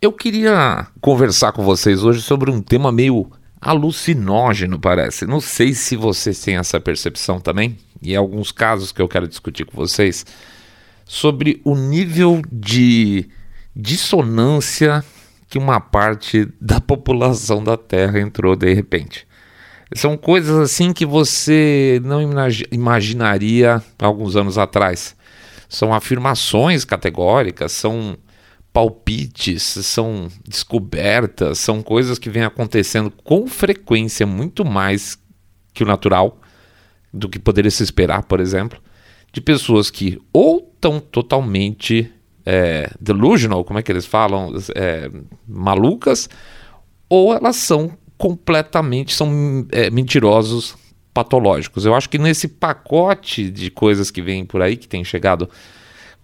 Eu queria conversar com vocês hoje sobre um tema meio alucinógeno, parece. Não sei se vocês têm essa percepção também, e alguns casos que eu quero discutir com vocês sobre o nível de dissonância que uma parte da população da Terra entrou de repente. São coisas assim que você não imaginaria alguns anos atrás. São afirmações categóricas, são palpites, são descobertas, são coisas que vêm acontecendo com frequência muito mais que o natural, do que poderia se esperar, por exemplo, de pessoas que ou estão totalmente é, delusional, como é que eles falam, é, malucas, ou elas são completamente, são é, mentirosos patológicos. Eu acho que nesse pacote de coisas que vem por aí, que tem chegado,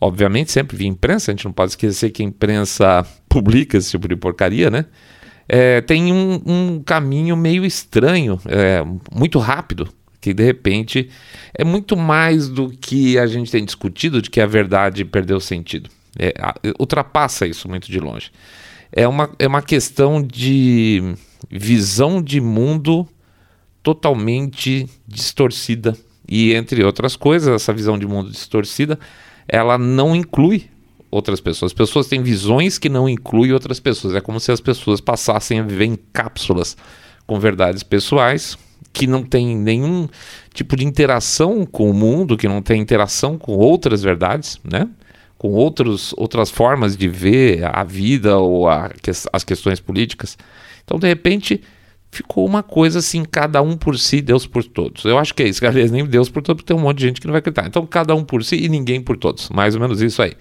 obviamente, sempre via imprensa, a gente não pode esquecer que a imprensa publica esse tipo de porcaria, né? É, tem um, um, caminho meio estranho, é, muito rápido, que de repente é muito mais do que a gente tem discutido de que a verdade perdeu sentido. É, ultrapassa isso muito de longe. É uma, é uma questão de visão de mundo totalmente distorcida. E entre outras coisas, essa visão de mundo distorcida, ela não inclui outras pessoas. As pessoas têm visões que não incluem outras pessoas. É como se as pessoas passassem a viver em cápsulas com verdades pessoais que não tem nenhum tipo de interação com o mundo, que não tem interação com outras verdades, né? com outros, outras formas de ver a vida ou a, as questões políticas. Então, de repente, ficou uma coisa assim, cada um por si, Deus por todos. Eu acho que é isso, aliás, nem Deus por todos, porque tem um monte de gente que não vai acreditar. Então, cada um por si e ninguém por todos. Mais ou menos isso aí.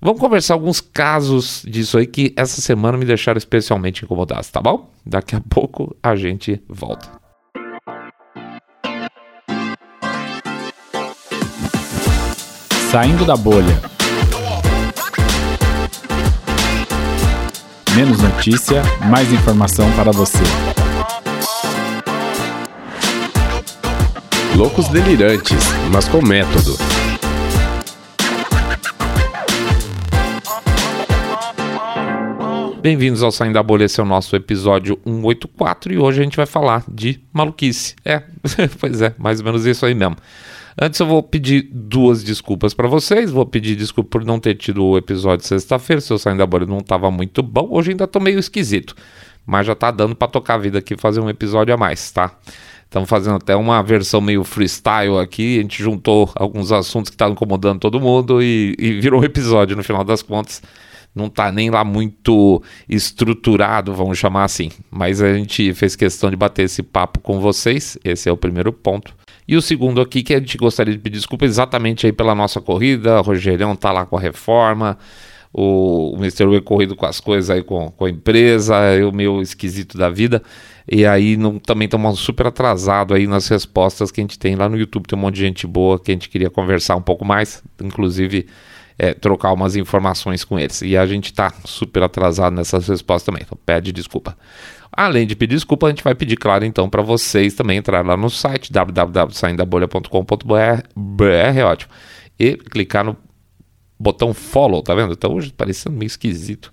Vamos conversar alguns casos disso aí que essa semana me deixaram especialmente incomodados, tá bom? Daqui a pouco a gente volta. Saindo da bolha. Menos notícia, mais informação para você. Loucos delirantes, mas com método. Bem-vindos ao Saindo da Bolha, esse é o nosso episódio 184 e hoje a gente vai falar de maluquice. É, pois é, mais ou menos isso aí mesmo. Antes eu vou pedir duas desculpas para vocês. Vou pedir desculpa por não ter tido o episódio sexta-feira. Se eu sair da bolha não estava muito bom. Hoje ainda tô meio esquisito. Mas já tá dando para tocar a vida aqui fazer um episódio a mais, tá? Estamos fazendo até uma versão meio freestyle aqui. A gente juntou alguns assuntos que estavam incomodando todo mundo e, e virou um episódio no final das contas não tá nem lá muito estruturado, vamos chamar assim. Mas a gente fez questão de bater esse papo com vocês. Esse é o primeiro ponto. E o segundo aqui, que a gente gostaria de pedir desculpa exatamente aí pela nossa corrida. O Rogerão tá lá com a reforma. O, o Mr. Way corrido com as coisas aí com, com a empresa, eu meio esquisito da vida. E aí não, também estamos super atrasado aí nas respostas que a gente tem lá no YouTube. Tem um monte de gente boa que a gente queria conversar um pouco mais, inclusive é, trocar umas informações com eles. E a gente está super atrasado nessas respostas também, então pede desculpa. Além de pedir desculpa, a gente vai pedir, claro, então, para vocês também entrar lá no site www.saindabolha.com.br, é ótimo, e clicar no botão follow, tá vendo? Então hoje parecendo meio esquisito.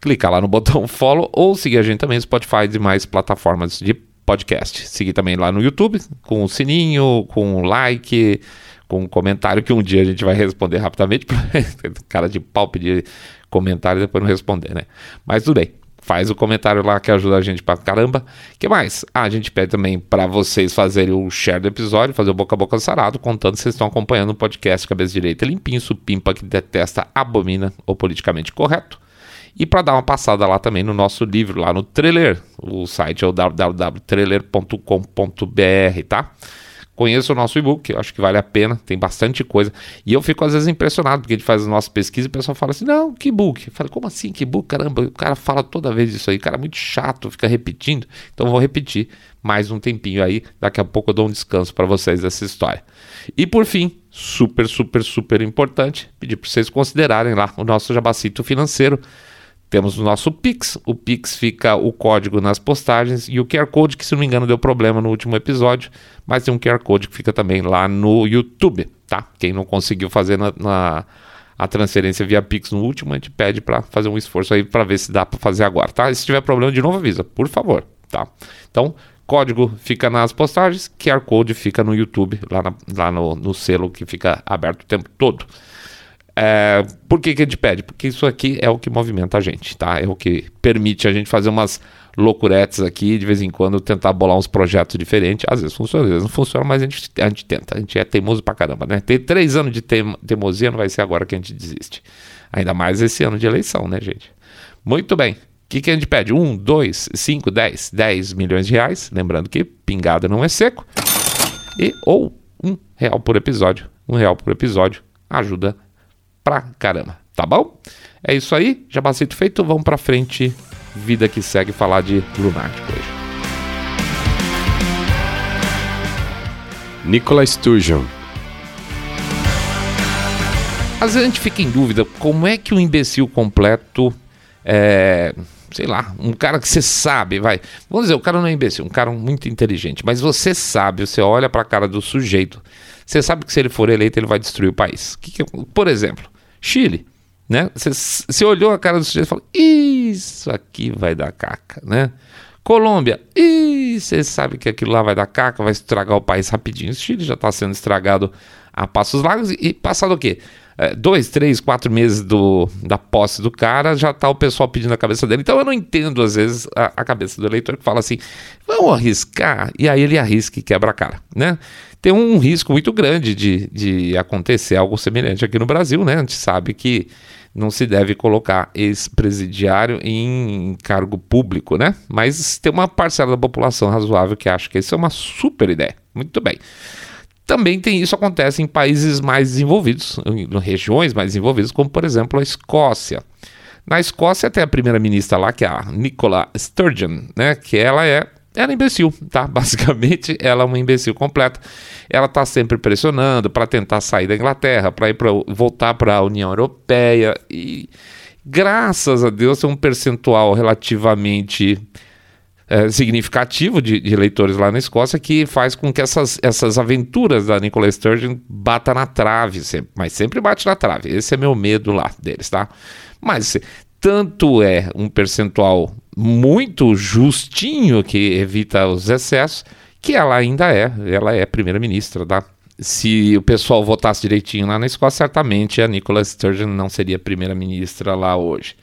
Clicar lá no botão follow ou seguir a gente também no Spotify e demais plataformas de podcast. Seguir também lá no YouTube, com o sininho, com o like, com um comentário que um dia a gente vai responder rapidamente. Cara de pau pedir comentário e depois não responder, né? Mas tudo bem faz o comentário lá que ajuda a gente pra caramba. que mais? Ah, a gente pede também para vocês fazerem o share do episódio, fazer o boca a boca sarado, contando se vocês estão acompanhando o podcast Cabeça Direita Limpinho, supimpa que detesta, abomina o politicamente correto. E para dar uma passada lá também no nosso livro, lá no trailer. O site é o www.trailer.com.br, tá? Conheça o nosso e-book, acho que vale a pena, tem bastante coisa. E eu fico às vezes impressionado, porque a gente faz as nossas pesquisas e o pessoal fala assim: não, que book? Eu falo, como assim, que book? Caramba, o cara fala toda vez isso aí, o cara é muito chato, fica repetindo. Então vou repetir mais um tempinho aí, daqui a pouco eu dou um descanso para vocês dessa história. E por fim, super, super, super importante, pedir para vocês considerarem lá o nosso jabacito financeiro temos o nosso Pix. O Pix fica o código nas postagens e o QR Code, que se não me engano deu problema no último episódio, mas tem um QR Code que fica também lá no YouTube, tá? Quem não conseguiu fazer na, na a transferência via Pix no último, a gente pede para fazer um esforço aí para ver se dá para fazer agora, tá? E se tiver problema de novo, avisa, por favor, tá? Então, código fica nas postagens, QR Code fica no YouTube, lá, na, lá no, no, selo que fica aberto o tempo todo. É, por que, que a gente pede? Porque isso aqui é o que movimenta a gente, tá? É o que permite a gente fazer umas loucuretes aqui, de vez em quando tentar bolar uns projetos diferentes. Às vezes funciona, às vezes não funciona, mas a gente, a gente tenta. A gente é teimoso pra caramba, né? Tem três anos de teimosia, não vai ser agora que a gente desiste. Ainda mais esse ano de eleição, né, gente? Muito bem. O que, que a gente pede? Um, dois, cinco, dez, dez milhões de reais. Lembrando que pingada não é seco. E ou um real por episódio. Um real por episódio ajuda pra caramba. Tá bom? É isso aí. Jabacito feito. Vamos pra frente vida que segue falar de Lunático hoje. Nicola Sturgeon. Às vezes a gente fica em dúvida como é que um imbecil completo é, sei lá, um cara que você sabe, vai. Vamos dizer, o cara não é imbecil, um cara muito inteligente, mas você sabe, você olha para a cara do sujeito, você sabe que se ele for eleito ele vai destruir o país. Que que, por exemplo, Chile. Né? Você olhou a cara do sujeito e falou: Isso aqui vai dar caca, né? Colômbia, e você sabe que aquilo lá vai dar caca, vai estragar o país rapidinho. O Chile já está sendo estragado a passos largos e passado o quê? É, dois, três, quatro meses do, da posse do cara, já está o pessoal pedindo a cabeça dele. Então eu não entendo, às vezes, a, a, cabeça do eleitor que fala assim: vamos arriscar, e aí ele arrisca e quebra a cara, né? Tem um risco muito grande de, de acontecer algo semelhante aqui no Brasil, né? A gente sabe que não se deve colocar ex-presidiário em cargo público, né? Mas tem uma parcela da população razoável que acha que isso é uma super ideia. Muito bem. Também tem isso acontece em países mais desenvolvidos, em regiões mais desenvolvidas, como por exemplo a Escócia. Na Escócia tem a primeira-ministra lá, que é a Nicola Sturgeon, né? Que ela é ela é imbecil, tá? Basicamente, ela é uma imbecil completa. Ela está sempre pressionando para tentar sair da Inglaterra, para ir pra, voltar para a União Europeia e graças a Deus tem um percentual relativamente é, significativo de, de, eleitores lá na Escócia que faz com que essas, essas aventuras da Nicola Sturgeon bata na trave, sempre, mas sempre bate na trave. Esse é meu medo lá deles, tá? Mas tanto é um percentual muito justinho que evita os excessos, que ela ainda é, ela é primeira-ministra, tá? Se o pessoal votasse direitinho lá na Escócia, certamente a Nicola Sturgeon não seria primeira-ministra lá hoje.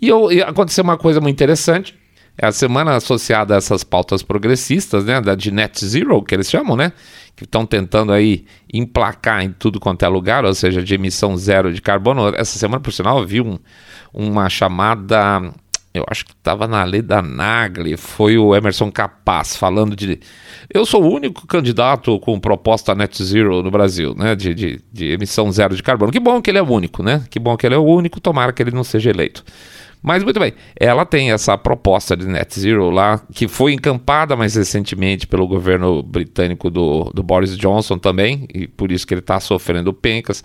E, eu, e aconteceu uma coisa muito interessante, é a semana associada a essas pautas progressistas, né, da de net zero, que eles chamam, né, que estão tentando aí emplacar em tudo quanto é lugar, ou seja, de emissão zero de carbono. Essa semana, por sinal, eu vi um, uma chamada eu acho que estava na lei da Nagli, foi o Emerson Capaz falando de. Eu sou o único candidato com proposta net zero no Brasil, né? De, de, de, emissão zero de carbono. Que bom que ele é o único, né? Que bom que ele é o único, tomara que ele não seja eleito. Mas muito bem, ela tem essa proposta de net zero lá, que foi encampada mais recentemente pelo governo britânico do, do Boris Johnson também, e por isso que ele está sofrendo pencas.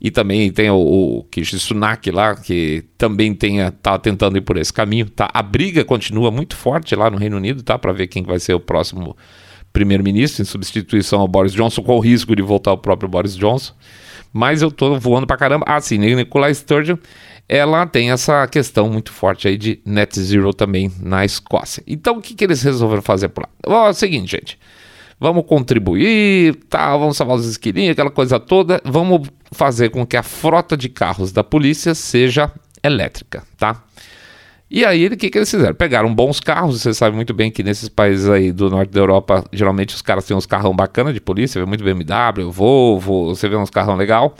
E também tem o, o Kishi Sunak lá, que também está tentando ir por esse caminho. Tá? A briga continua muito forte lá no Reino Unido, tá? Para ver quem vai ser o próximo primeiro-ministro em substituição ao Boris Johnson, com o risco de voltar o próprio Boris Johnson. Mas eu tô voando para caramba. Ah, sim, Nicola Sturgeon, ela tem essa questão muito forte aí de net zero também na Escócia. Então, o que, que eles resolveram fazer por lá? Ó, é o seguinte, gente vamos contribuir, tá, vamos salvar os esquilinhos, aquela coisa toda, vamos fazer com que a frota de carros da polícia seja elétrica, tá? E aí, o que, que eles fizeram? Pegaram bons carros, você sabe muito bem que nesses países aí do norte da Europa, geralmente os caras têm uns carrão bacana de polícia, vê muito BMW, Volvo, você vê uns carrão legal.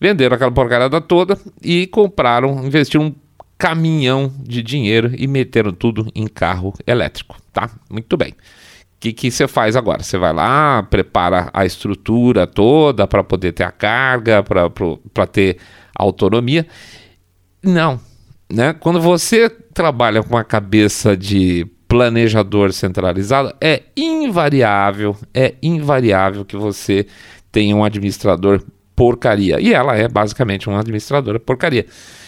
Venderam aquela porcaria toda e compraram, investiram um caminhão de dinheiro e meteram tudo em carro elétrico, tá? Muito bem. O que, que você faz agora? Você vai lá, prepara a estrutura toda para poder ter a carga, para ter autonomia. Não. Né? Quando você trabalha com a cabeça de planejador centralizado, é invariável, é invariável que você tenha um administrador porcaria. E ela é basicamente uma administradora porcaria.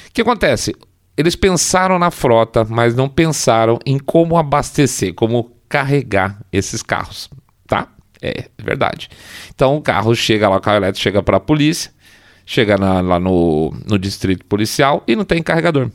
O que acontece? Eles pensaram na frota, mas não pensaram em como abastecer, como carregar esses carros, tá? É verdade. Então o carro chega lá, o carro elétrico chega para a polícia, chega na, lá no, no distrito policial e não tem carregador.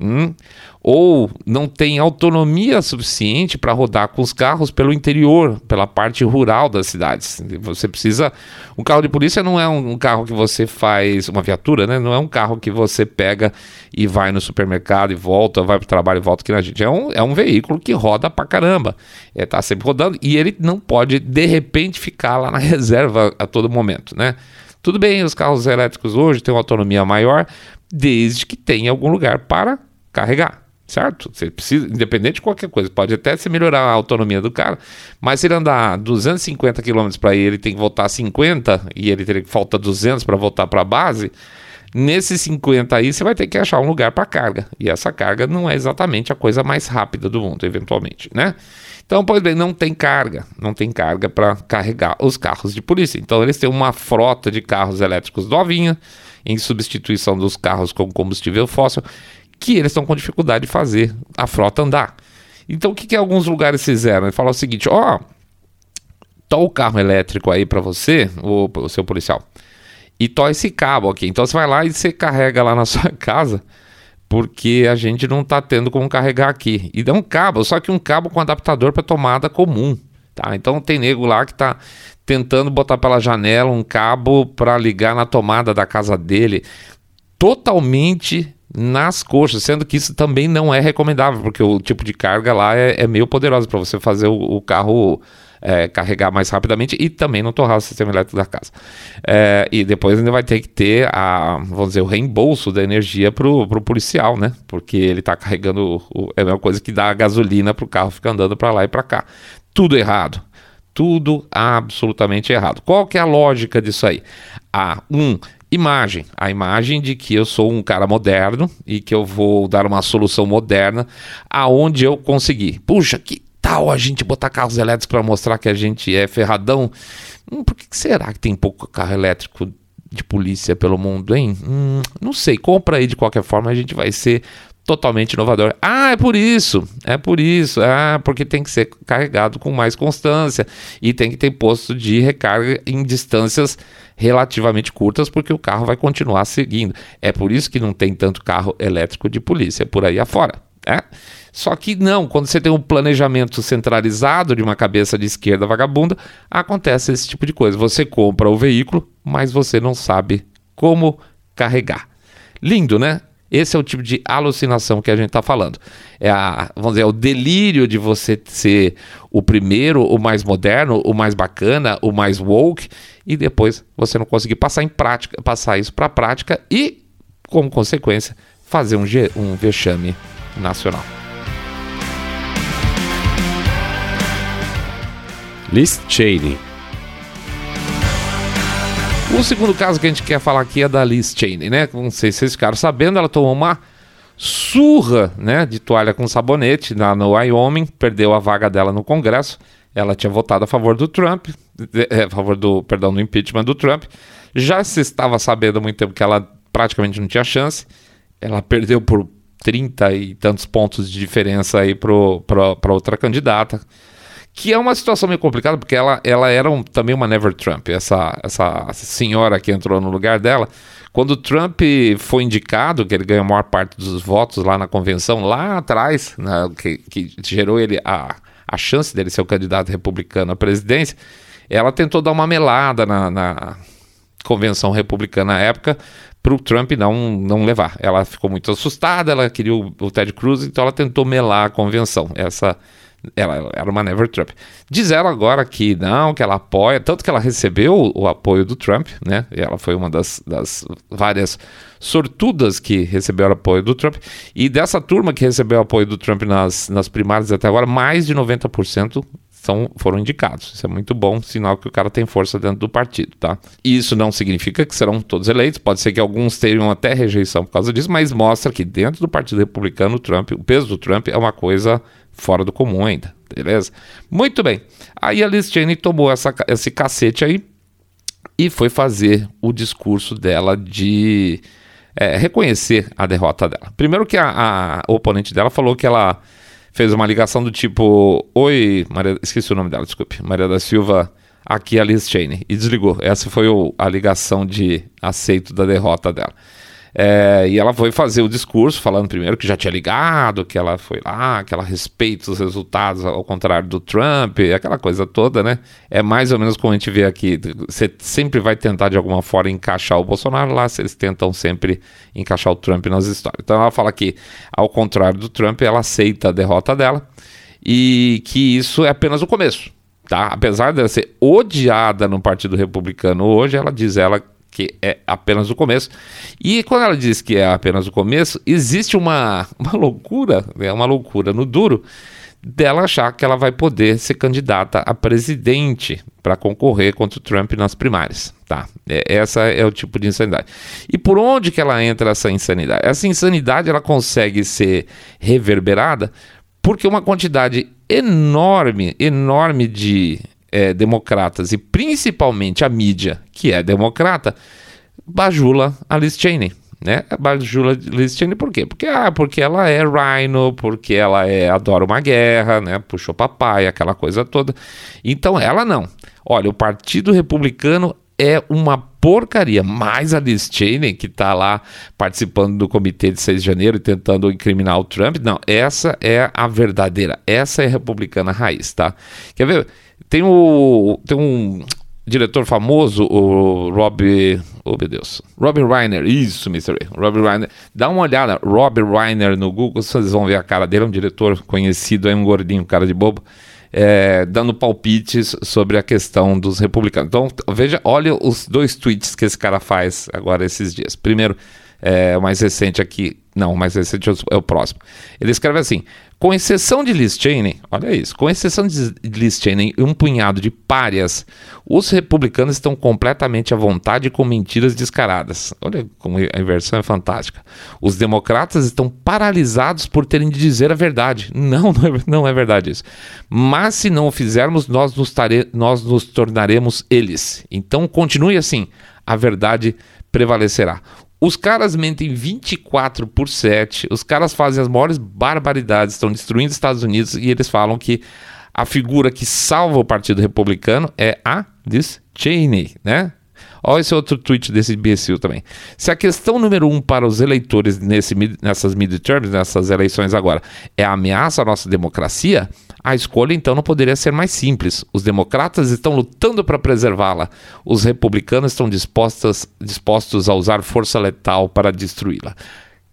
Hum? Ou não tem autonomia suficiente para rodar com os carros pelo interior, pela parte rural das cidades. Você precisa. Um carro de polícia não é um, carro que você faz. Uma viatura, né? Não é um carro que você pega e vai no supermercado e volta, vai para o trabalho e volta aqui na gente. É um, é um veículo que roda pra caramba. É, tá sempre rodando e ele não pode, de repente, ficar lá na reserva a todo momento, né? Tudo bem, os carros elétricos hoje têm uma autonomia maior, desde que tenha algum lugar para carregar, certo? Você precisa, independente de qualquer coisa, pode até se melhorar a autonomia do cara, mas se ele andar 250 km para ir, ele tem que voltar 50 e ele teria que falta 200 para voltar para a base. Nesses 50 aí, você vai ter que achar um lugar para carga. E essa carga não é exatamente a coisa mais rápida do mundo, eventualmente, né? Então, pois bem, não tem carga, não tem carga para carregar os carros de polícia. Então, eles têm uma frota de carros elétricos novinha, em substituição dos carros com combustível fóssil, que eles estão com dificuldade de fazer a frota andar. Então, o que, que alguns lugares fizeram? Ele falou o seguinte: ó, oh, tá o carro elétrico aí para você, o, o seu policial, e tó esse cabo aqui. Então, você vai lá e você carrega lá na sua casa porque a gente não está tendo como carregar aqui. E dá um cabo, só que um cabo com adaptador para tomada comum. Tá? Então tem nego lá que está tentando botar pela janela um cabo para ligar na tomada da casa dele, totalmente nas coxas, sendo que isso também não é recomendável, porque o tipo de carga lá é, é meio poderoso para você fazer o, o carro é, carregar mais rapidamente e também não torrar o sistema elétrico da casa. É, e depois ainda vai ter que ter a, vamos dizer, o reembolso da energia para o policial, né? Porque ele está carregando, o, é a mesma coisa que dá a gasolina para o carro ficar andando para lá e para cá. Tudo errado. Tudo absolutamente errado. Qual que é a lógica disso aí? A um, imagem, a imagem de que eu sou um cara moderno e que eu vou dar uma solução moderna aonde eu conseguir. Puxa, que tal a gente botar carros elétricos para mostrar que a gente é ferradão? Hum, por que será que tem pouco carro elétrico de polícia pelo mundo, hein? Hum, não sei, compra aí de qualquer forma, a gente vai ser totalmente inovador. Ah, é por isso, é por isso, ah, porque tem que ser carregado com mais constância e tem que ter posto de recarga em distâncias relativamente curtas, porque o carro vai continuar seguindo. É por isso que não tem tanto carro elétrico de polícia por aí afora. É? Só que não, quando você tem um planejamento centralizado de uma cabeça de esquerda vagabunda, acontece esse tipo de coisa. Você compra o veículo, mas você não sabe como carregar. Lindo, né? Esse é o tipo de alucinação que a gente está falando. É a, vamos dizer, é o delírio de você ser o primeiro, o mais moderno, o mais bacana, o mais woke, e depois você não conseguir passar em prática, passar isso para a prática e, como consequência, fazer um, um vexame nacional. Liz Cheney. O segundo caso que a gente quer falar aqui é da Liz Cheney, né? Não sei se vocês ficaram sabendo, ela tomou uma surra, né, de toalha com sabonete lá no Wyoming, perdeu a vaga dela no Congresso. Ela tinha votado a favor do Trump, é, a favor do, perdão, do impeachment do Trump. Já se estava sabendo há muito tempo que ela praticamente não tinha chance. Ela perdeu por 30 e tantos pontos de diferença aí para outra candidata. Que é uma situação meio complicada, porque ela, ela era um, também uma Never Trump, essa, essa senhora que entrou no lugar dela. Quando Trump foi indicado, que ele ganhou a maior parte dos votos lá na convenção, lá atrás, né, que, que gerou ele a, a chance dele ser o candidato republicano à presidência, ela tentou dar uma melada na, na convenção republicana à época para o Trump não, não levar. Ela ficou muito assustada, ela queria o, o Ted Cruz, então ela tentou melar a convenção. Essa ela era uma Never Trump. Diz ela agora que não, que ela apoia, tanto que ela recebeu o, apoio do Trump, né? Ela foi uma das, das várias sortudas que recebeu o apoio do Trump. E dessa turma que recebeu apoio do Trump nas, nas primárias até agora, mais de 90% são, foram indicados. Isso é muito bom, sinal que o cara tem força dentro do partido, tá? E isso não significa que serão todos eleitos, pode ser que alguns tenham até rejeição por causa disso, mas mostra que dentro do Partido Republicano, o Trump, o peso do Trump é uma coisa fora do comum ainda, beleza? Muito bem. Aí a Liz Cheney tomou essa, esse cacete aí e foi fazer o discurso dela de é, reconhecer a derrota dela. Primeiro que a, a, oponente dela falou que ela fez uma ligação do tipo: Oi, Maria, esqueci o nome dela, desculpe. Maria da Silva aqui a Liz Cheney e desligou. Essa foi o, a ligação de aceito da derrota dela. É, e ela foi fazer o discurso falando primeiro que já tinha ligado, que ela foi lá, que ela respeita os resultados, ao contrário do Trump, aquela coisa toda, né? É mais ou menos como a gente vê aqui. Você sempre vai tentar de alguma forma encaixar o Bolsonaro lá, eles tentam sempre encaixar o Trump nas histórias. Então ela fala que, ao contrário do Trump, ela aceita a derrota dela e que isso é apenas o começo. Tá? Apesar dela ser odiada no Partido Republicano hoje, ela diz ela que é apenas o começo. E quando ela diz que é apenas o começo, existe uma, uma loucura, é uma loucura no duro, dela achar que ela vai poder ser candidata a presidente para concorrer contra o Trump nas primárias. Tá? É, essa é o tipo de insanidade. E por onde que ela entra essa insanidade? Essa insanidade ela consegue ser reverberada porque uma quantidade enorme, enorme de é, democratas e principalmente a mídia, que é democrata, bajula a Liz Cheney. Né? Bajula Liz Cheney por quê? Porque, ah, porque ela é rhino, porque ela é adora uma guerra, né? puxou papai, aquela coisa toda. Então ela não. Olha, o Partido Republicano é uma porcaria. Mas a Liz Cheney, que está lá participando do comitê de 6 de janeiro e tentando incriminar o Trump, não, essa é a verdadeira, essa é a republicana raiz, tá? Quer ver? Tem, o, tem um diretor famoso, o Rob. Oh, meu Deus. Rob Reiner. Isso, Mr. Rob Reiner. Dá uma olhada, Rob Reiner no Google, vocês vão ver a cara dele. É um diretor conhecido, é um gordinho, cara de bobo. É, dando palpites sobre a questão dos republicanos. Então, veja, olha os dois tweets que esse cara faz agora esses dias. Primeiro, é, o mais recente aqui, não, mais recente é o próximo. Ele escreve assim: com exceção de Liz Cheney, olha isso, com exceção de Liz Cheney e um punhado de párias, os republicanos estão completamente à vontade com mentiras descaradas. Olha como a inversão é fantástica. Os democratas estão paralisados por terem de dizer a verdade. Não, não é, não é verdade isso. Mas se não o fizermos, nós nos, tare, nós nos tornaremos eles. Então continue assim, a verdade prevalecerá. Os caras mentem 24 por 7, os caras fazem as maiores barbaridades, estão destruindo os Estados Unidos e eles falam que a figura que salva o Partido Republicano é a Liz Cheney, né? Olha esse outro tweet desse imbecil também. Se a questão número um para os eleitores nesse, nessas midterms, nessas eleições agora, é a ameaça à nossa democracia, a escolha então não poderia ser mais simples. Os democratas estão lutando para preservá-la. Os republicanos estão dispostos, dispostos a usar força letal para destruí-la.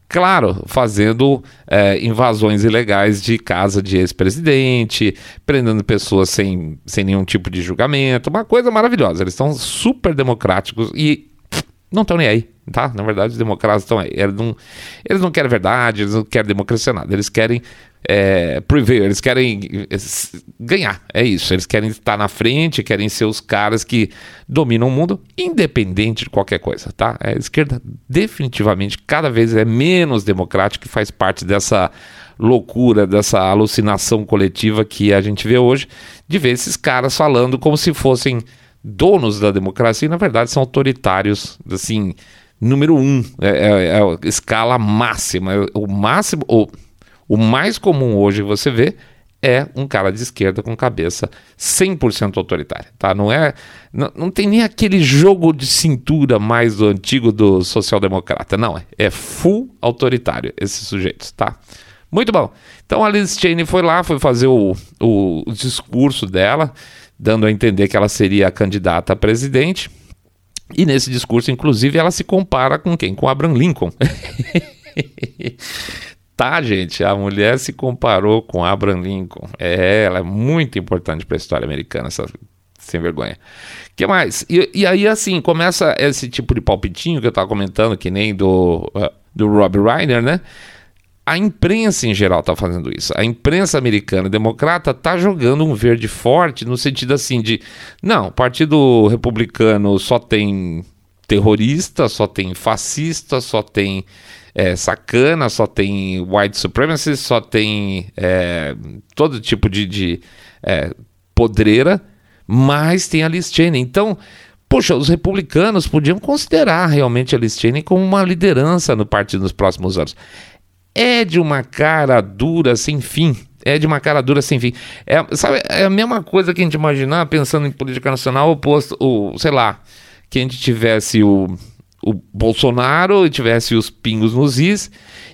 Claro, fazendo é, invasões ilegais de casa de ex-presidente, prendendo pessoas sem, sem nenhum tipo de julgamento, uma coisa maravilhosa. Eles estão super democráticos e não estão nem aí, tá? Na verdade, os democratas estão aí. Eles não, eles não querem verdade, eles não querem democracia nada. Eles querem é, eles querem é, ganhar, é isso. Eles querem estar na frente, querem ser os caras que dominam o mundo, independente de qualquer coisa, tá? A esquerda definitivamente cada vez é menos democrática e faz parte dessa loucura, dessa alucinação coletiva que a gente vê hoje, de ver esses caras falando como se fossem donos da democracia e na verdade são autoritários, assim, número um, é, é, é a escala máxima, é o máximo... Ou, o mais comum hoje você vê é um cara de esquerda com cabeça 100% autoritária, tá? Não é, não, não, tem nem aquele jogo de cintura mais do antigo do social-democrata, não, é, é full autoritário esses sujeitos, tá? Muito bom. Então a Liz Cheney foi lá, foi fazer o, o, o discurso dela, dando a entender que ela seria a candidata a presidente. E nesse discurso, inclusive, ela se compara com quem? Com Abraham Lincoln. Tá, gente, a mulher se comparou com Abraham Lincoln. É, ela é muito importante para a história americana, essa sem vergonha. que mais? E, e, aí, assim, começa esse tipo de palpitinho que eu estava comentando, que nem do, uh, do Rob Reiner, né? A imprensa em geral está fazendo isso. A imprensa americana democrata está jogando um verde forte no sentido assim de não, o Partido Republicano só tem terrorista, só tem fascista, só tem é, sacana, só tem white supremacy, só tem é, todo tipo de, de é, podreira, mas tem a Liz Cheney. Então, poxa, os republicanos podiam considerar realmente a Liz Cheney como uma liderança no partido nos próximos anos. É de uma cara dura sem fim É de uma cara dura sem fim. É, sabe, é a mesma coisa que a gente imaginar pensando em política nacional, oposto, o, sei lá, que a gente tivesse o, o Bolsonaro e tivesse os pingos nos is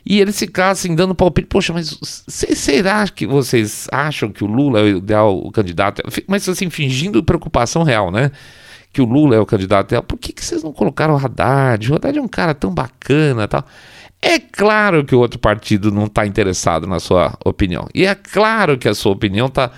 e eles ficassem dando palpite. Poxa, mas será que vocês acham que o Lula é o ideal o candidato? Mas assim, fingindo preocupação real, né? Que o Lula é o candidato ideal. Por que, que vocês não colocaram o Haddad? O Haddad é um cara tão bacana tal. É claro que o outro partido não está interessado na sua opinião. E é claro que a sua opinião tá,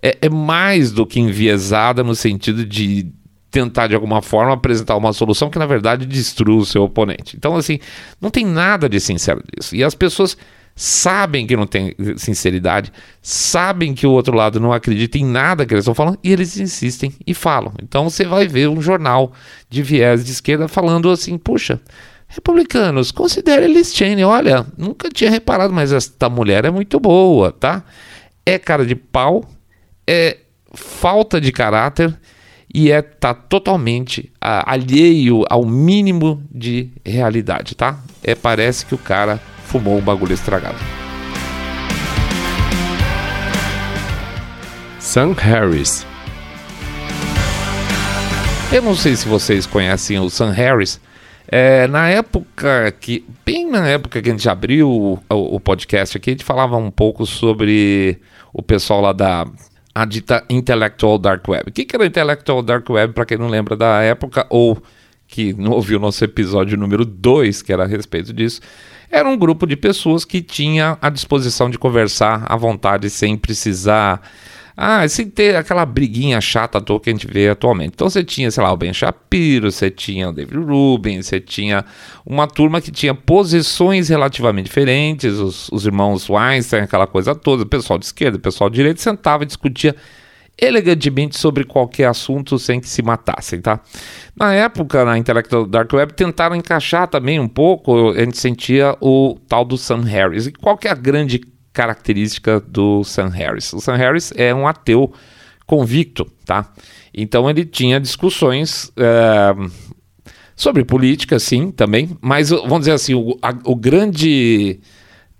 é, é mais do que enviesada no sentido de tentar de alguma forma apresentar uma solução que na verdade destrua o seu oponente. Então assim, não tem nada de sincero disso. E as pessoas sabem que não tem sinceridade, sabem que o outro lado não acredita em nada que eles estão falando e eles insistem e falam. Então você vai ver um jornal de viés de esquerda falando assim: puxa, republicanos, considere Liz Cheney. Olha, nunca tinha reparado, mas esta mulher é muito boa, tá? É cara de pau, é falta de caráter e é tá totalmente a, alheio ao mínimo de realidade, tá? É parece que o cara fumou um bagulho estragado. Sam Harris. Eu não sei se vocês conhecem o Sam Harris. É, na época que, bem na época que a gente abriu o, o, o podcast aqui, a gente falava um pouco sobre o pessoal lá da a dita Intellectual Dark Web. O que, era Intellectual Dark Web, para quem não lembra da época, ou que não ouviu o nosso episódio número 2, que era a respeito disso, era um grupo de pessoas que tinha a disposição de conversar à vontade sem precisar ah, sem ter aquela briguinha chata à toa que a gente vê atualmente. Então você tinha, sei lá, o Ben Shapiro, você tinha o David Rubin, você tinha uma turma que tinha posições relativamente diferentes, os, os irmãos Weinstein, aquela coisa toda, o pessoal de esquerda, o pessoal de direita, sentava e discutia elegantemente sobre qualquer assunto sem que se matassem, tá? Na época, na Intellectual Dark Web, tentaram encaixar também um pouco, a gente sentia o tal do Sam Harris. E qual que é a grande característica do Sam Harris. O Sam Harris é um ateu convicto, tá? Então ele tinha discussões é, sobre política, sim, também, mas vamos dizer assim, o, a, o grande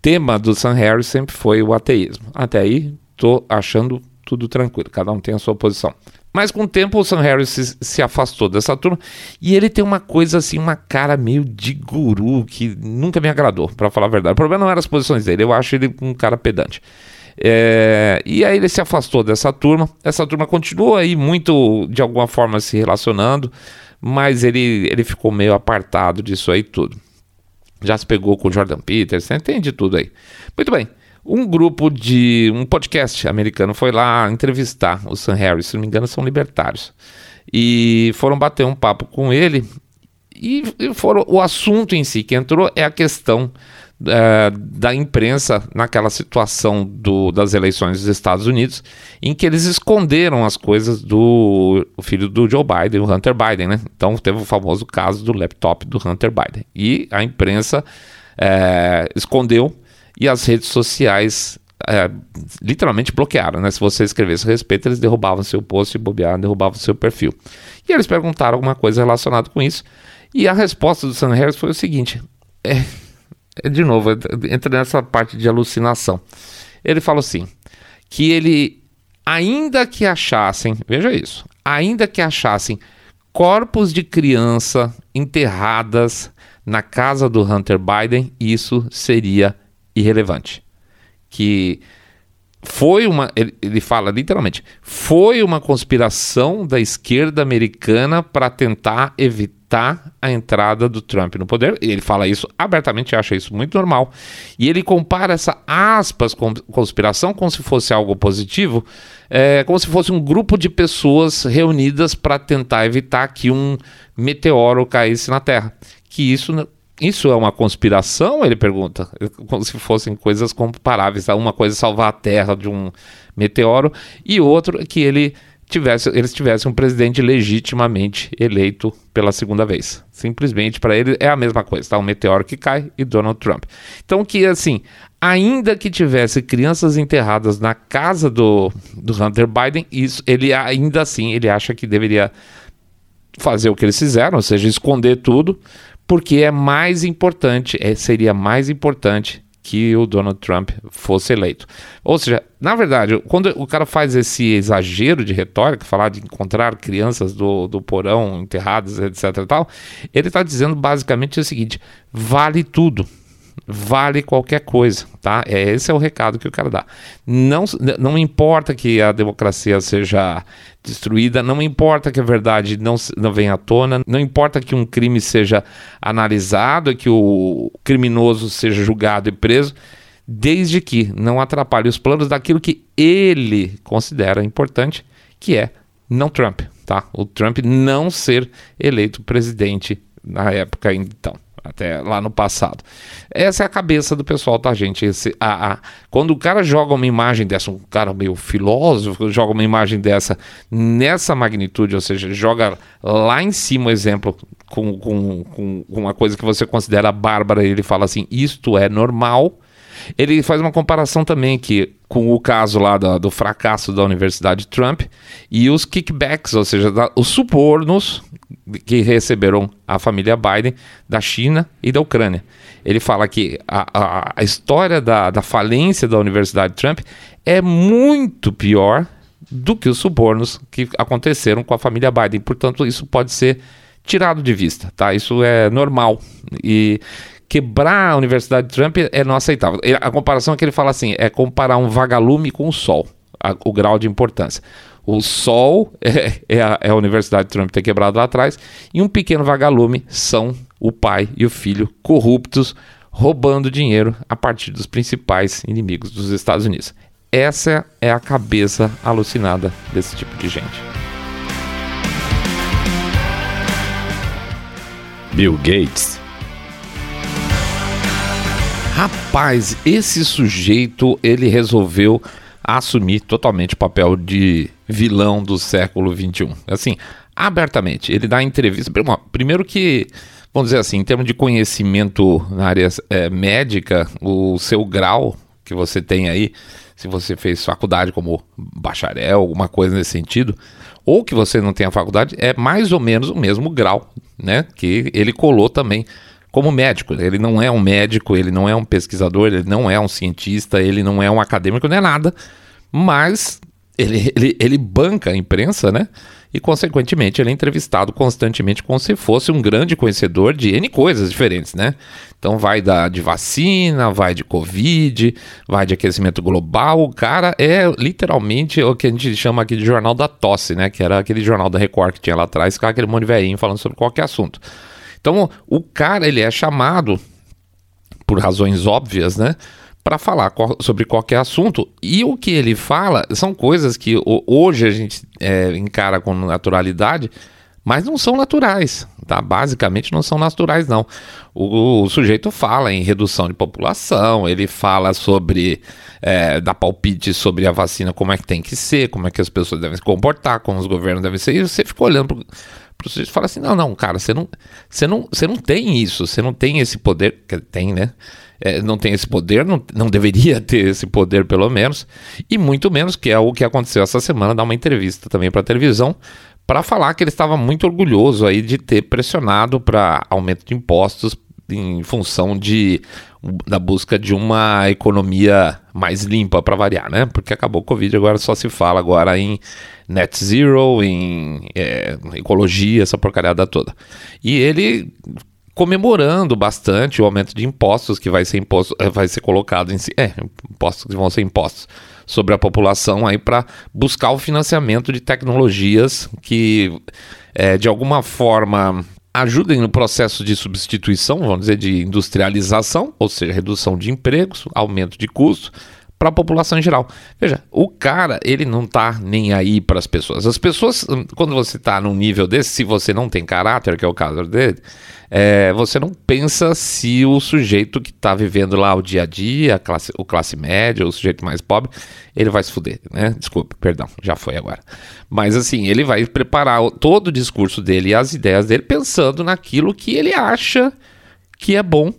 tema do Sam Harris sempre foi o ateísmo. Até aí, tô achando tudo tranquilo, cada um tem a sua posição. Mas com o tempo o Sam Harris se, se, afastou dessa turma e ele tem uma coisa assim, uma cara meio de guru que nunca me agradou, para falar a verdade. O problema não era as posições dele, eu acho ele um cara pedante. É, e aí ele se afastou dessa turma. Essa turma continuou aí muito, de alguma forma, se relacionando, mas ele, ele ficou meio apartado disso aí tudo. Já se pegou com o Jordan Peterson, entende tudo aí. Muito bem. Um grupo de. um podcast americano foi lá entrevistar o Sam Harris, se não me engano, são libertários. E foram bater um papo com ele. E, foram, o assunto em si que entrou é a questão uh, da imprensa naquela situação do, das eleições dos Estados Unidos, em que eles esconderam as coisas do filho do Joe Biden, o Hunter Biden, né? Então teve o famoso caso do laptop do Hunter Biden. E a imprensa uh, escondeu e as redes sociais é, literalmente bloquearam, né? Se você escrevesse a respeito, eles derrubavam seu post e bobearam, derrubavam seu perfil. E eles perguntaram alguma coisa relacionada com isso. E a resposta do Sam Harris foi o seguinte: é, é, de novo, entra nessa parte de alucinação. Ele falou assim: que ele, ainda que achassem, veja isso, ainda que achassem corpos de criança enterradas na casa do Hunter Biden, isso seria irrelevante. Que foi uma. Ele, ele fala literalmente: foi uma conspiração da esquerda americana para tentar evitar a entrada do Trump no poder. Ele fala isso abertamente, acha isso muito normal. E ele compara essa aspas conspiração como se fosse algo positivo, é, como se fosse um grupo de pessoas reunidas para tentar evitar que um meteoro caísse na Terra. Que isso isso é uma conspiração? Ele pergunta, como se fossem coisas comparáveis. Uma coisa salvar a Terra de um meteoro e outro que ele tivesse, eles tivessem um presidente legitimamente eleito pela segunda vez. Simplesmente para ele é a mesma coisa, tá? Um meteoro que cai e Donald Trump. Então que assim, ainda que tivesse crianças enterradas na casa do, do Hunter Biden, isso ele ainda assim ele acha que deveria fazer o que eles fizeram, ou seja, esconder tudo porque é mais importante, é, seria mais importante que o Donald Trump fosse eleito. Ou seja, na verdade, quando o cara faz esse exagero de retórica, falar de encontrar crianças do, do porão enterradas, etc. Tal, ele está dizendo basicamente o seguinte: vale tudo vale qualquer coisa, tá? É, esse é o recado que o cara dá. Não, não importa que a democracia seja destruída, não importa que a verdade não, não venha à tona, não importa que um crime seja analisado, que o criminoso seja julgado e preso, desde que não atrapalhe os planos daquilo que ele considera importante, que é não Trump, tá? O Trump não ser eleito presidente na época então até lá no passado. Essa é a cabeça do pessoal, tá, gente? Esse, a, a, quando o cara joga uma imagem dessa, um cara meio filósofo, joga uma imagem dessa nessa magnitude, ou seja, joga lá em cima o exemplo com, com, com uma coisa que você considera bárbara, e ele fala assim: isto é normal. Ele faz uma comparação também que com o caso lá do, do fracasso da Universidade Trump e os kickbacks, ou seja, da, os subornos que receberam a família Biden da China e da Ucrânia. Ele fala que a, a, a história da, da falência da Universidade Trump é muito pior do que os subornos que aconteceram com a família Biden. Portanto, isso pode ser tirado de vista, tá? Isso é normal. E quebrar a Universidade Trump é não aceitável. A comparação é que ele fala assim, é comparar um vagalume com o sol, a, o grau de importância. O Sol é, é, a, é a Universidade de Trump ter quebrado lá atrás, e um pequeno vagalume são o pai e o filho corruptos roubando dinheiro a partir dos principais inimigos dos Estados Unidos. Essa é a cabeça alucinada desse tipo de gente. Bill Gates. Rapaz, esse sujeito ele resolveu assumir totalmente o papel de vilão do século XXI. Assim, abertamente. Ele dá entrevista. Primeiro que, vamos dizer assim, em termos de conhecimento na área é, médica, o seu grau que você tem aí, se você fez faculdade como bacharel, alguma coisa nesse sentido, ou que você não tenha faculdade, é mais ou menos o mesmo grau, né? Que ele colou também como médico. Ele não é um médico, ele não é um pesquisador, ele não é um cientista, ele não é um acadêmico, não é nada mas ele, ele, ele banca a imprensa, né? E, consequentemente, ele é entrevistado constantemente como se fosse um grande conhecedor de N coisas diferentes, né? Então, vai da, de vacina, vai de Covid, vai de aquecimento global. O cara é literalmente o que a gente chama aqui de jornal da tosse, né? Que era aquele jornal da Record que tinha lá atrás, com aquele monte de falando sobre qualquer assunto. Então, o cara, ele é chamado, por razões óbvias, né? para falar sobre qualquer assunto. E o que ele fala são coisas que hoje a gente é, encara com naturalidade, mas não são naturais, tá? Basicamente não são naturais, não. O, o sujeito fala em redução de população, ele fala sobre é, dar palpite sobre a vacina, como é que tem que ser, como é que as pessoas devem se comportar, como os governos devem ser, e você fica olhando pro, pro sujeito e fala assim: não, não, cara, você não, você não, você não tem isso, você não tem esse poder, que tem, né? é, não tem esse poder, não, não deveria ter esse poder pelo menos, e muito menos que é o que aconteceu essa semana, dar uma entrevista também para a televisão, para falar que ele estava muito orgulhoso aí de ter pressionado para aumento de impostos em função de da busca de uma economia mais limpa para variar, né? Porque acabou o Covid, agora só se fala agora em net zero, em é, ecologia, essa porcariada toda. E ele comemorando bastante o aumento de impostos que vai ser imposto, eh, vai ser colocado em si, é, impostos que vão ser impostos sobre a população aí para buscar o financiamento de tecnologias que é, de alguma forma ajudem no processo de substituição, vamos dizer, de industrialização, ou seja, redução de empregos, aumento de custos para a população em geral. Veja, o cara, ele não tá nem aí para as pessoas. As pessoas, quando você tá num nível desse, se você não tem caráter, que é o caso dele, é, você não pensa se o sujeito que está vivendo lá o dia a dia, a classe, o classe média, o sujeito mais pobre, ele vai se fuder, né? Desculpa, perdão, já foi agora. Mas assim, ele vai preparar todo o discurso dele e as ideias dele pensando naquilo que ele acha que é bom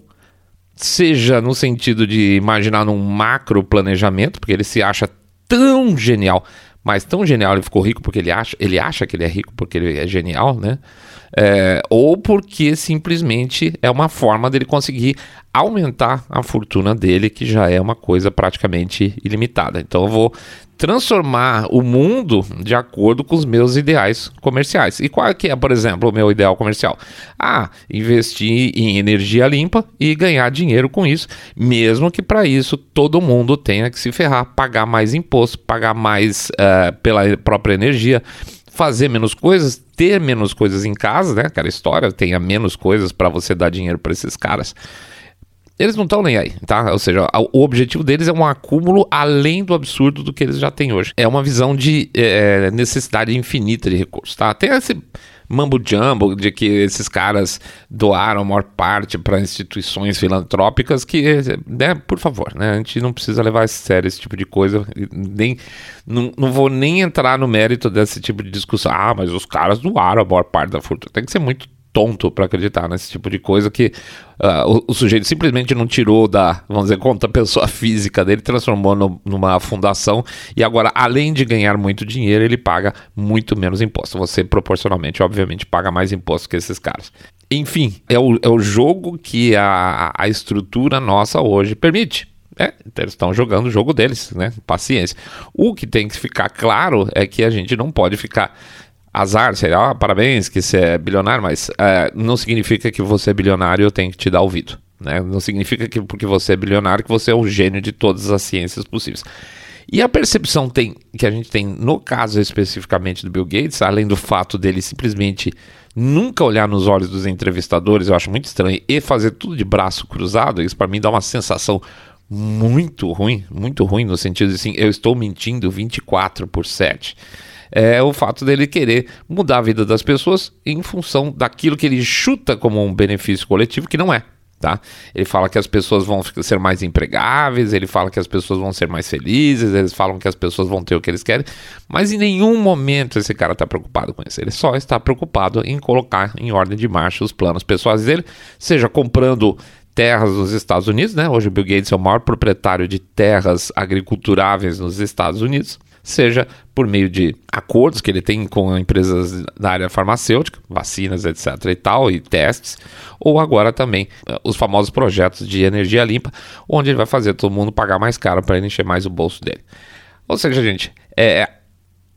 seja no sentido de imaginar num macro planejamento, porque ele se acha tão genial, mas tão genial ele ficou rico porque ele acha, ele acha que ele é rico porque ele é genial, né? É, ou porque simplesmente é uma forma dele conseguir aumentar a fortuna dele, que já é uma coisa praticamente ilimitada. Então eu vou transformar o mundo de acordo com os meus ideais comerciais. E qual é que é, por exemplo, o meu ideal comercial? Ah, investir em energia limpa e ganhar dinheiro com isso, mesmo que para isso todo mundo tenha que se ferrar, pagar mais imposto, pagar mais uh, pela própria energia fazer menos coisas, ter menos coisas em casa, né? Aquela história, tenha menos coisas para você dar dinheiro para esses caras. Eles não estão nem aí, tá? Ou seja, o objetivo deles é um acúmulo além do absurdo do que eles já têm hoje. É uma visão de é, necessidade infinita de recursos, tá? Tem esse mambo jumbo de que esses caras doaram a maior parte para instituições filantrópicas que, né, por favor, né, a gente não precisa levar a sério esse tipo de coisa, nem não, não vou nem entrar no mérito desse tipo de discussão. Ah, mas os caras doaram a maior parte da fortuna. Tem que ser muito tonto para acreditar nesse tipo de coisa que uh, o, o, sujeito simplesmente não tirou da, vamos dizer, conta pessoa física dele, transformou no, numa fundação e agora, além de ganhar muito dinheiro, ele paga muito menos imposto. Você, proporcionalmente, obviamente, paga mais imposto que esses caras. Enfim, é o, é o jogo que a, a estrutura nossa hoje permite. É, eles estão jogando o jogo deles, né? Paciência. O que tem que ficar claro é que a gente não pode ficar azar, sei lá, parabéns que você é bilionário, mas é, não significa que você é bilionário eu tenho que te dar ouvido. Né? Não significa que porque você é bilionário que você é o gênio de todas as ciências possíveis. E a percepção tem, que a gente tem no caso especificamente do Bill Gates, além do fato dele simplesmente nunca olhar nos olhos dos entrevistadores, eu acho muito estranho, e fazer tudo de braço cruzado, isso para mim dá uma sensação muito ruim, muito ruim no sentido de assim, eu estou mentindo 24 por 7 é o fato dele querer mudar a vida das pessoas em função daquilo que ele chuta como um benefício coletivo, que não é. Tá? Ele fala que as pessoas vão ser mais empregáveis, ele fala que as pessoas vão ser mais felizes, eles falam que as pessoas vão ter o que eles querem, mas em nenhum momento esse cara está preocupado com isso. Ele só está preocupado em colocar em ordem de marcha os planos pessoais dele, seja comprando terras nos Estados Unidos, né? Hoje o Bill Gates é o maior proprietário de terras agriculturáveis nos Estados Unidos seja por meio de acordos que ele tem com empresas da área farmacêutica, vacinas, etc. e tal, e testes, ou agora também uh, os famosos projetos de energia limpa, onde ele vai fazer todo mundo pagar mais caro para ele encher mais o bolso dele. Ou seja, gente, é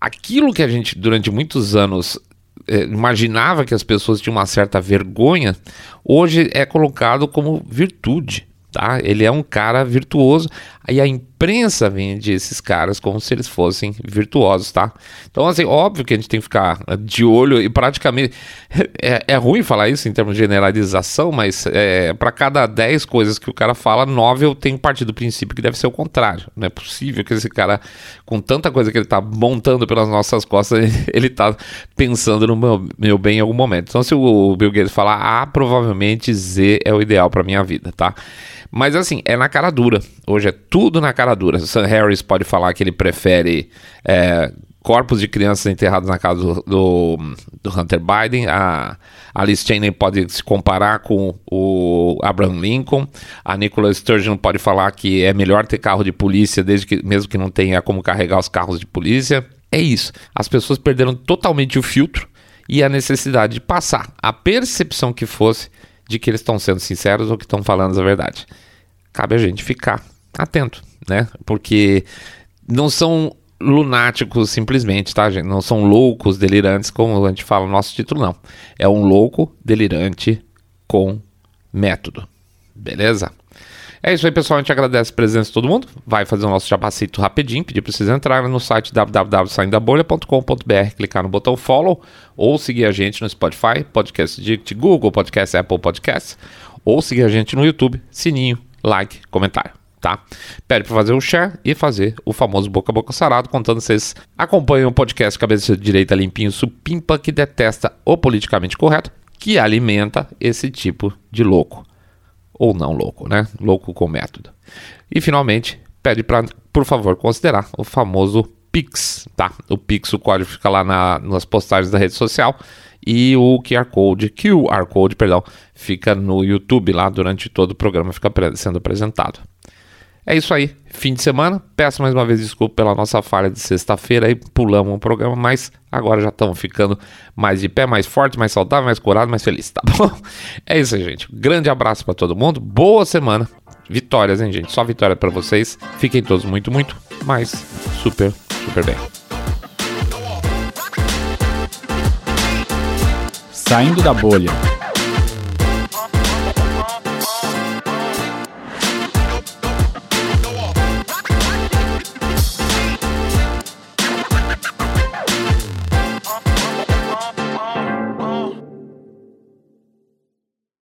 aquilo que a gente durante muitos anos é, imaginava que as pessoas tinham uma certa vergonha, hoje é colocado como virtude. Tá? Ele é um cara virtuoso. Aí a imprensa vende esses caras como se eles fossem virtuosos, tá? Então, assim, óbvio que a gente tem que ficar de olho e praticamente. É, é ruim falar isso em termos de generalização, mas é, para cada 10 coisas que o cara fala, 9 eu tenho partido do princípio que deve ser o contrário. Não é possível que esse cara, com tanta coisa que ele tá montando pelas nossas costas, ele tá pensando no meu, meu bem em algum momento. Então, se o Bill Gates falar A, provavelmente Z é o ideal para minha vida, tá? Mas assim, é na cara dura. Hoje é tudo na cara dura. Sam Harris pode falar que ele prefere é, corpos de crianças enterrados na casa do, do, Hunter Biden. A Alice Cheney pode se comparar com o Abraham Lincoln. A Nicola Sturgeon pode falar que é melhor ter carro de polícia, desde que, mesmo que não tenha como carregar os carros de polícia. É isso. As pessoas perderam totalmente o filtro e a necessidade de passar a percepção que fosse de que eles estão sendo sinceros ou que estão falando a verdade cabe a gente ficar atento, né? Porque não são lunáticos simplesmente, tá, gente? Não são loucos delirantes, como a gente fala no nosso título, não. É um louco delirante com método. Beleza? É isso aí, pessoal. A gente agradece a presença de todo mundo. Vai fazer o nosso jabacito rapidinho. Pedir para vocês entrarem no site www.saindabolha.com.br, clicar no botão follow ou seguir a gente no Spotify, Podcast Dict, Google Podcast, Apple Podcasts, ou seguir a gente no YouTube, sininho like, comentário. Tá? Pede para fazer um share e fazer o famoso boca a boca sarado, contando vocês acompanham o podcast Cabeça Direita Limpinho Supimpa, que detesta o politicamente correto, que alimenta esse tipo de louco. Ou não louco, né? Louco com método. E finalmente, pede para, por favor, considerar o famoso Pix, tá? O Pix, o código fica lá na, nas postagens da rede social e o QR Code, QR Code, perdão, fica no YouTube lá durante todo o programa, fica sendo apresentado. É isso aí, fim de semana. Peço mais uma vez desculpa pela nossa falha de sexta-feira aí, pulamos um programa, mas agora já estamos ficando mais de pé, mais forte, mais saudável, mais curado, mais feliz, tá bom? É isso aí, gente. Grande abraço para todo mundo. Boa semana. Vitórias, hein, gente? Só vitória para vocês. Fiquem todos muito, muito, mas super, super bem. Saindo da bolha.